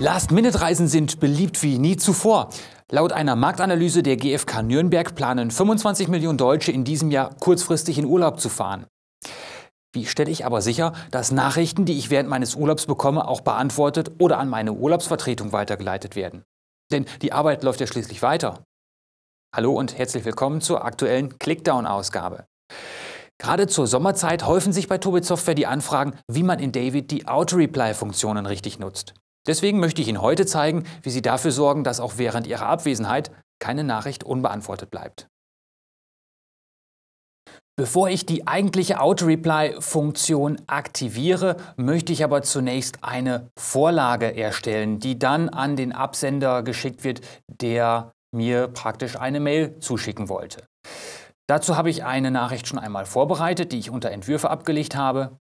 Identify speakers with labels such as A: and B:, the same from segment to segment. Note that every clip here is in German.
A: Last-Minute-Reisen sind beliebt wie nie zuvor. Laut einer Marktanalyse der GfK Nürnberg planen 25 Millionen Deutsche in diesem Jahr kurzfristig in Urlaub zu fahren. Wie stelle ich aber sicher, dass Nachrichten, die ich während meines Urlaubs bekomme, auch beantwortet oder an meine Urlaubsvertretung weitergeleitet werden? Denn die Arbeit läuft ja schließlich weiter. Hallo und herzlich willkommen zur aktuellen Clickdown-Ausgabe. Gerade zur Sommerzeit häufen sich bei Tobit Software die Anfragen, wie man in David die Auto-Reply-Funktionen richtig nutzt. Deswegen möchte ich Ihnen heute zeigen, wie Sie dafür sorgen, dass auch während Ihrer Abwesenheit keine Nachricht unbeantwortet bleibt. Bevor ich die eigentliche Auto-Reply-Funktion aktiviere, möchte ich aber zunächst eine Vorlage erstellen, die dann an den Absender geschickt wird, der mir praktisch eine Mail zuschicken wollte. Dazu habe ich eine Nachricht schon einmal vorbereitet, die ich unter Entwürfe abgelegt habe.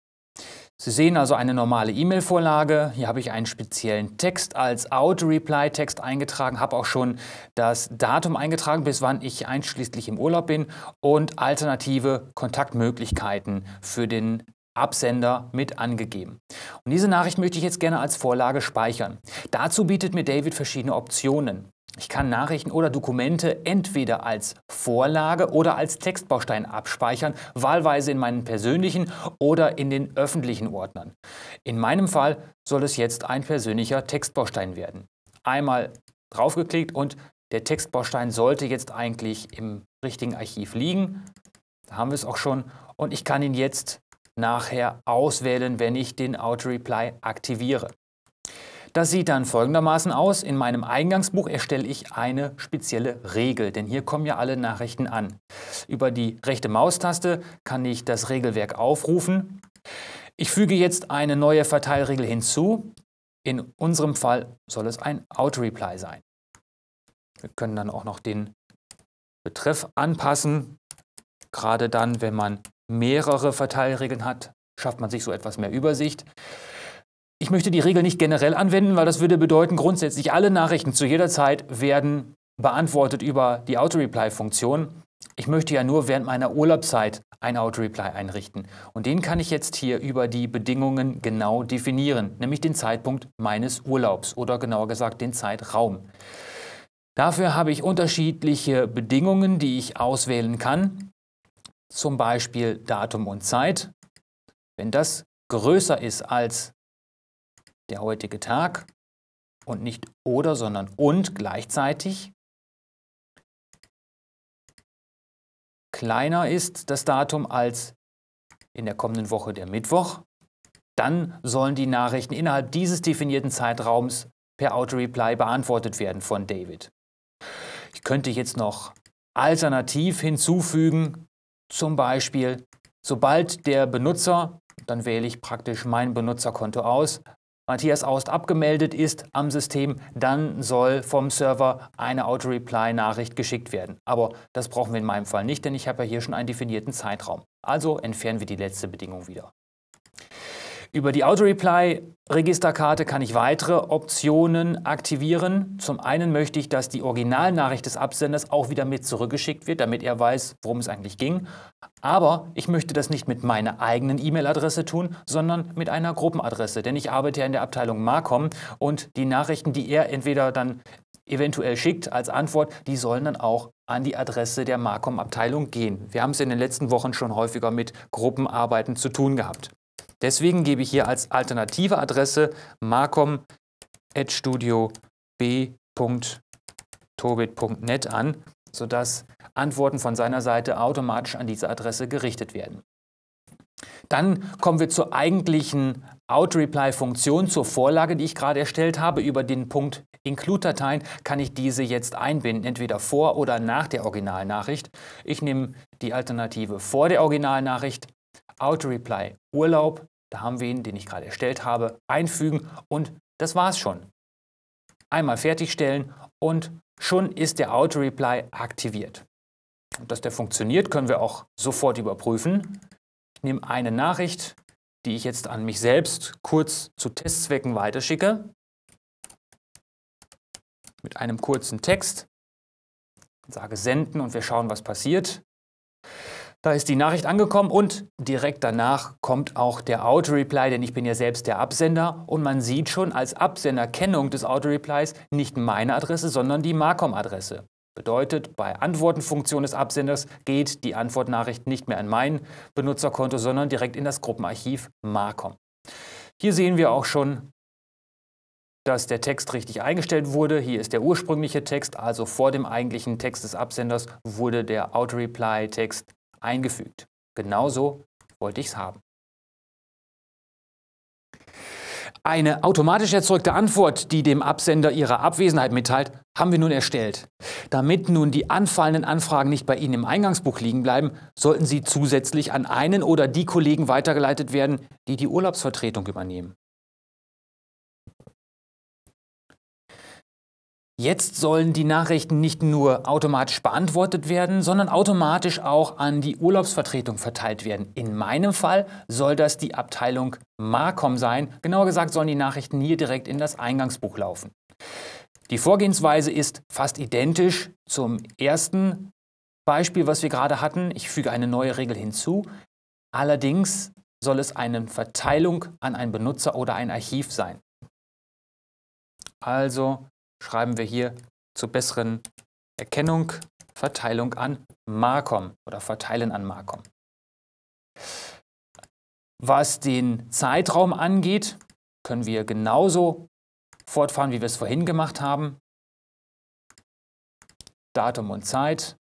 A: Sie sehen also eine normale E-Mail-Vorlage. Hier habe ich einen speziellen Text als Auto-Reply-Text eingetragen, habe auch schon das Datum eingetragen, bis wann ich einschließlich im Urlaub bin und alternative Kontaktmöglichkeiten für den Absender mit angegeben. Und diese Nachricht möchte ich jetzt gerne als Vorlage speichern. Dazu bietet mir David verschiedene Optionen. Ich kann Nachrichten oder Dokumente entweder als Vorlage oder als Textbaustein abspeichern, wahlweise in meinen persönlichen oder in den öffentlichen Ordnern. In meinem Fall soll es jetzt ein persönlicher Textbaustein werden. Einmal draufgeklickt und der Textbaustein sollte jetzt eigentlich im richtigen Archiv liegen. Da haben wir es auch schon. Und ich kann ihn jetzt nachher auswählen, wenn ich den Auto-Reply aktiviere. Das sieht dann folgendermaßen aus. In meinem Eingangsbuch erstelle ich eine spezielle Regel, denn hier kommen ja alle Nachrichten an. Über die rechte Maustaste kann ich das Regelwerk aufrufen. Ich füge jetzt eine neue Verteilregel hinzu. In unserem Fall soll es ein Auto-Reply sein. Wir können dann auch noch den Betreff anpassen. Gerade dann, wenn man mehrere Verteilregeln hat, schafft man sich so etwas mehr Übersicht. Ich möchte die Regel nicht generell anwenden, weil das würde bedeuten, grundsätzlich alle Nachrichten zu jeder Zeit werden beantwortet über die Auto-Reply-Funktion. Ich möchte ja nur während meiner Urlaubszeit ein Auto-Reply einrichten. Und den kann ich jetzt hier über die Bedingungen genau definieren, nämlich den Zeitpunkt meines Urlaubs oder genauer gesagt den Zeitraum. Dafür habe ich unterschiedliche Bedingungen, die ich auswählen kann. Zum Beispiel Datum und Zeit. Wenn das größer ist als der heutige Tag und nicht oder, sondern und gleichzeitig. Kleiner ist das Datum als in der kommenden Woche der Mittwoch. Dann sollen die Nachrichten innerhalb dieses definierten Zeitraums per Auto-Reply beantwortet werden von David. Ich könnte jetzt noch alternativ hinzufügen, zum Beispiel, sobald der Benutzer, dann wähle ich praktisch mein Benutzerkonto aus, Matthias Aust abgemeldet ist am System, dann soll vom Server eine Auto-Reply-Nachricht geschickt werden. Aber das brauchen wir in meinem Fall nicht, denn ich habe ja hier schon einen definierten Zeitraum. Also entfernen wir die letzte Bedingung wieder. Über die Auto-Reply-Registerkarte kann ich weitere Optionen aktivieren. Zum einen möchte ich, dass die Originalnachricht des Absenders auch wieder mit zurückgeschickt wird, damit er weiß, worum es eigentlich ging. Aber ich möchte das nicht mit meiner eigenen E-Mail-Adresse tun, sondern mit einer Gruppenadresse. Denn ich arbeite ja in der Abteilung Marcom und die Nachrichten, die er entweder dann eventuell schickt als Antwort, die sollen dann auch an die Adresse der Marcom-Abteilung gehen. Wir haben es in den letzten Wochen schon häufiger mit Gruppenarbeiten zu tun gehabt. Deswegen gebe ich hier als alternative Adresse marcom.studio.b.tobit.net an, sodass Antworten von seiner Seite automatisch an diese Adresse gerichtet werden. Dann kommen wir zur eigentlichen Auto-Reply-Funktion, zur Vorlage, die ich gerade erstellt habe. Über den Punkt Include-Dateien kann ich diese jetzt einbinden, entweder vor oder nach der Originalnachricht. Ich nehme die Alternative vor der Originalnachricht, Auto-Reply Urlaub, da haben wir ihn, den ich gerade erstellt habe, einfügen und das war's schon. Einmal fertigstellen und schon ist der Auto-Reply aktiviert. Und dass der funktioniert, können wir auch sofort überprüfen. Ich nehme eine Nachricht, die ich jetzt an mich selbst kurz zu Testzwecken weiterschicke, mit einem kurzen Text, sage senden und wir schauen, was passiert. Da ist die Nachricht angekommen und direkt danach kommt auch der Auto-Reply, denn ich bin ja selbst der Absender und man sieht schon als Absenderkennung des Auto-Replies nicht meine Adresse, sondern die Marcom-Adresse. Bedeutet, bei Antwortenfunktion des Absenders geht die Antwortnachricht nicht mehr an mein Benutzerkonto, sondern direkt in das Gruppenarchiv Marcom. Hier sehen wir auch schon, dass der Text richtig eingestellt wurde. Hier ist der ursprüngliche Text, also vor dem eigentlichen Text des Absenders wurde der Auto-Reply-Text eingefügt. Genauso wollte ich es haben. Eine automatisch erzeugte Antwort, die dem Absender ihre Abwesenheit mitteilt, haben wir nun erstellt. Damit nun die anfallenden Anfragen nicht bei Ihnen im Eingangsbuch liegen bleiben, sollten sie zusätzlich an einen oder die Kollegen weitergeleitet werden, die die Urlaubsvertretung übernehmen. Jetzt sollen die Nachrichten nicht nur automatisch beantwortet werden, sondern automatisch auch an die Urlaubsvertretung verteilt werden. In meinem Fall soll das die Abteilung Marcom sein. Genauer gesagt sollen die Nachrichten hier direkt in das Eingangsbuch laufen. Die Vorgehensweise ist fast identisch zum ersten Beispiel, was wir gerade hatten. Ich füge eine neue Regel hinzu. Allerdings soll es eine Verteilung an einen Benutzer oder ein Archiv sein. Also schreiben wir hier zur besseren Erkennung Verteilung an Marcom oder Verteilen an Marcom. Was den Zeitraum angeht, können wir genauso fortfahren, wie wir es vorhin gemacht haben. Datum und Zeit,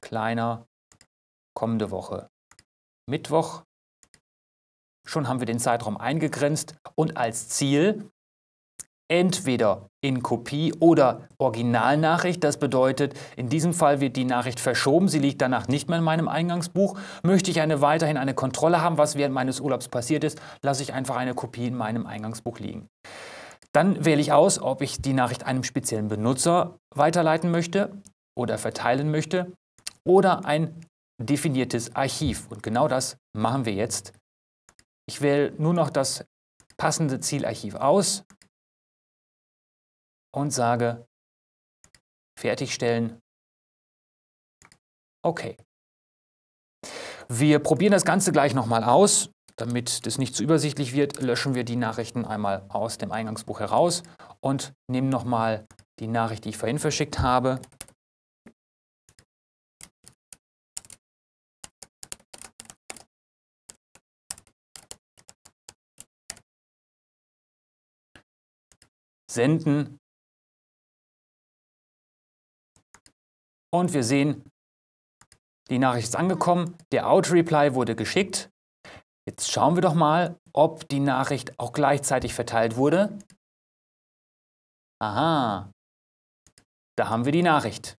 A: kleiner, kommende Woche, Mittwoch. Schon haben wir den Zeitraum eingegrenzt und als Ziel entweder in Kopie oder Originalnachricht. Das bedeutet, in diesem Fall wird die Nachricht verschoben. Sie liegt danach nicht mehr in meinem Eingangsbuch. Möchte ich eine, weiterhin eine Kontrolle haben, was während meines Urlaubs passiert ist, lasse ich einfach eine Kopie in meinem Eingangsbuch liegen. Dann wähle ich aus, ob ich die Nachricht einem speziellen Benutzer weiterleiten möchte oder verteilen möchte oder ein definiertes Archiv. Und genau das machen wir jetzt. Ich wähle nur noch das passende Zielarchiv aus, und sage Fertigstellen. Okay. Wir probieren das Ganze gleich nochmal aus. Damit das nicht zu übersichtlich wird, löschen wir die Nachrichten einmal aus dem Eingangsbuch heraus und nehmen nochmal die Nachricht, die ich vorhin verschickt habe. Senden Und wir sehen, die Nachricht ist angekommen, der Auto-Reply wurde geschickt. Jetzt schauen wir doch mal, ob die Nachricht auch gleichzeitig verteilt wurde. Aha, da haben wir die Nachricht.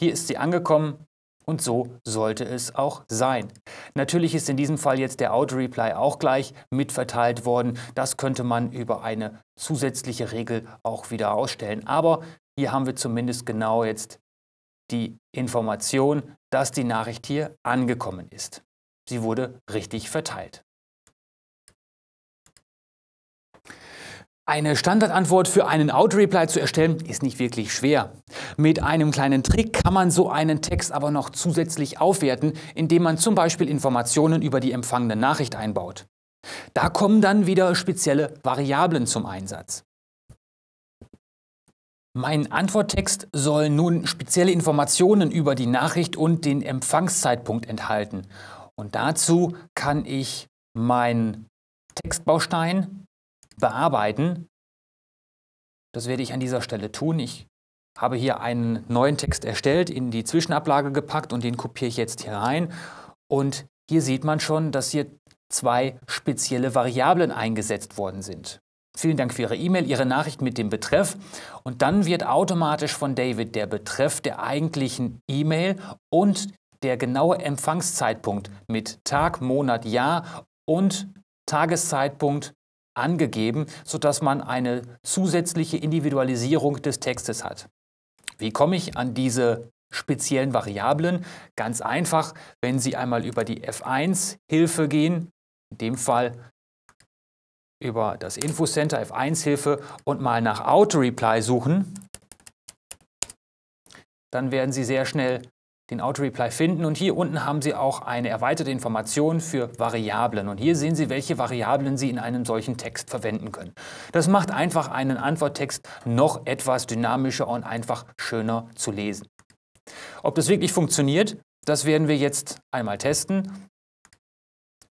A: Hier ist sie angekommen und so sollte es auch sein. Natürlich ist in diesem Fall jetzt der Auto-Reply auch gleich mitverteilt worden. Das könnte man über eine zusätzliche Regel auch wieder ausstellen. Aber hier haben wir zumindest genau jetzt die Information, dass die Nachricht hier angekommen ist. Sie wurde richtig verteilt. Eine Standardantwort für einen Auto-Reply zu erstellen, ist nicht wirklich schwer. Mit einem kleinen Trick kann man so einen Text aber noch zusätzlich aufwerten, indem man zum Beispiel Informationen über die empfangene Nachricht einbaut. Da kommen dann wieder spezielle Variablen zum Einsatz. Mein Antworttext soll nun spezielle Informationen über die Nachricht und den Empfangszeitpunkt enthalten. Und dazu kann ich meinen Textbaustein bearbeiten. Das werde ich an dieser Stelle tun. Ich habe hier einen neuen Text erstellt, in die Zwischenablage gepackt und den kopiere ich jetzt hier rein. Und hier sieht man schon, dass hier zwei spezielle Variablen eingesetzt worden sind. Vielen Dank für Ihre E-Mail, Ihre Nachricht mit dem Betreff. Und dann wird automatisch von David der Betreff der eigentlichen E-Mail und der genaue Empfangszeitpunkt mit Tag, Monat, Jahr und Tageszeitpunkt angegeben, sodass man eine zusätzliche Individualisierung des Textes hat. Wie komme ich an diese speziellen Variablen? Ganz einfach, wenn Sie einmal über die F1-Hilfe gehen, in dem Fall über das Infocenter F1-Hilfe und mal nach Auto-Reply suchen, dann werden Sie sehr schnell den Auto-Reply finden und hier unten haben Sie auch eine erweiterte Information für Variablen und hier sehen Sie, welche Variablen Sie in einem solchen Text verwenden können. Das macht einfach einen Antworttext noch etwas dynamischer und einfach schöner zu lesen. Ob das wirklich funktioniert, das werden wir jetzt einmal testen.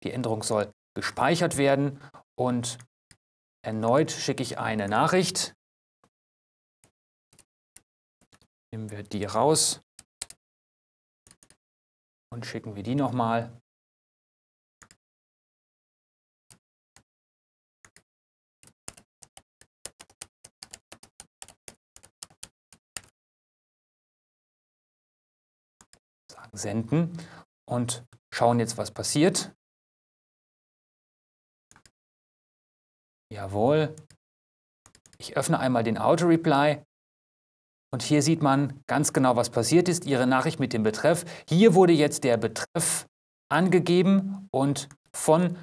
A: Die Änderung soll gespeichert werden und erneut schicke ich eine Nachricht. Nehmen wir die raus und schicken wir die nochmal. Senden und schauen jetzt, was passiert. Jawohl. Ich öffne einmal den Auto-Reply und hier sieht man ganz genau, was passiert ist. Ihre Nachricht mit dem Betreff. Hier wurde jetzt der Betreff angegeben und von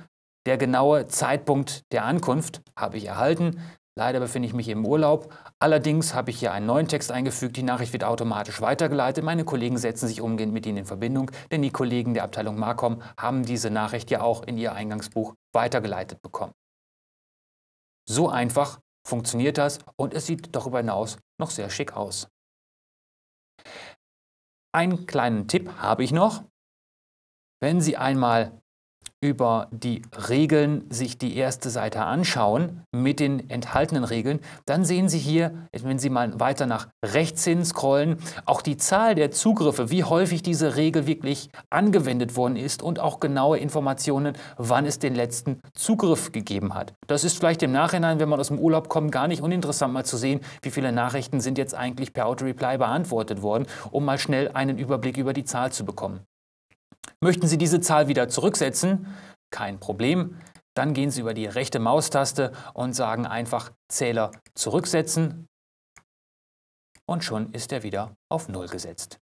A: der genaue Zeitpunkt der Ankunft habe ich erhalten. Leider befinde ich mich im Urlaub. Allerdings habe ich hier einen neuen Text eingefügt. Die Nachricht wird automatisch weitergeleitet. Meine Kollegen setzen sich umgehend mit Ihnen in Verbindung, denn die Kollegen der Abteilung Marcom haben diese Nachricht ja auch in ihr Eingangsbuch weitergeleitet bekommen. So einfach funktioniert das und es sieht darüber hinaus noch sehr schick aus. Einen kleinen Tipp habe ich noch. Wenn Sie einmal über die Regeln sich die erste Seite anschauen mit den enthaltenen Regeln, dann sehen Sie hier, wenn Sie mal weiter nach rechts hin scrollen, auch die Zahl der Zugriffe, wie häufig diese Regel wirklich angewendet worden ist und auch genaue Informationen, wann es den letzten Zugriff gegeben hat. Das ist vielleicht im Nachhinein, wenn man aus dem Urlaub kommt, gar nicht uninteressant mal zu sehen, wie viele Nachrichten sind jetzt eigentlich per Auto-Reply beantwortet worden, um mal schnell einen Überblick über die Zahl zu bekommen. Möchten Sie diese Zahl wieder zurücksetzen? Kein Problem. Dann gehen Sie über die rechte Maustaste und sagen einfach Zähler zurücksetzen und schon ist er wieder auf Null gesetzt.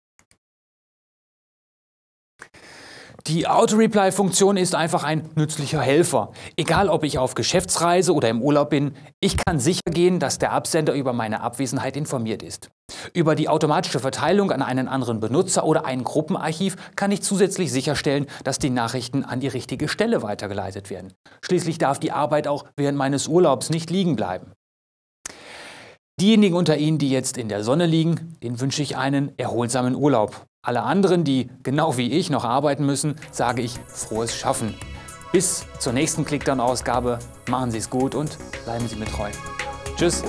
A: Die Auto-Reply-Funktion ist einfach ein nützlicher Helfer. Egal, ob ich auf Geschäftsreise oder im Urlaub bin, ich kann sicher gehen, dass der Absender über meine Abwesenheit informiert ist. Über die automatische Verteilung an einen anderen Benutzer oder ein Gruppenarchiv kann ich zusätzlich sicherstellen, dass die Nachrichten an die richtige Stelle weitergeleitet werden. Schließlich darf die Arbeit auch während meines Urlaubs nicht liegen bleiben. Diejenigen unter Ihnen, die jetzt in der Sonne liegen, denen wünsche ich einen erholsamen Urlaub. Alle anderen, die genau wie ich noch arbeiten müssen, sage ich frohes Schaffen. Bis zur nächsten Clickdown-Ausgabe. Machen Sie es gut und bleiben Sie mir treu. Tschüss.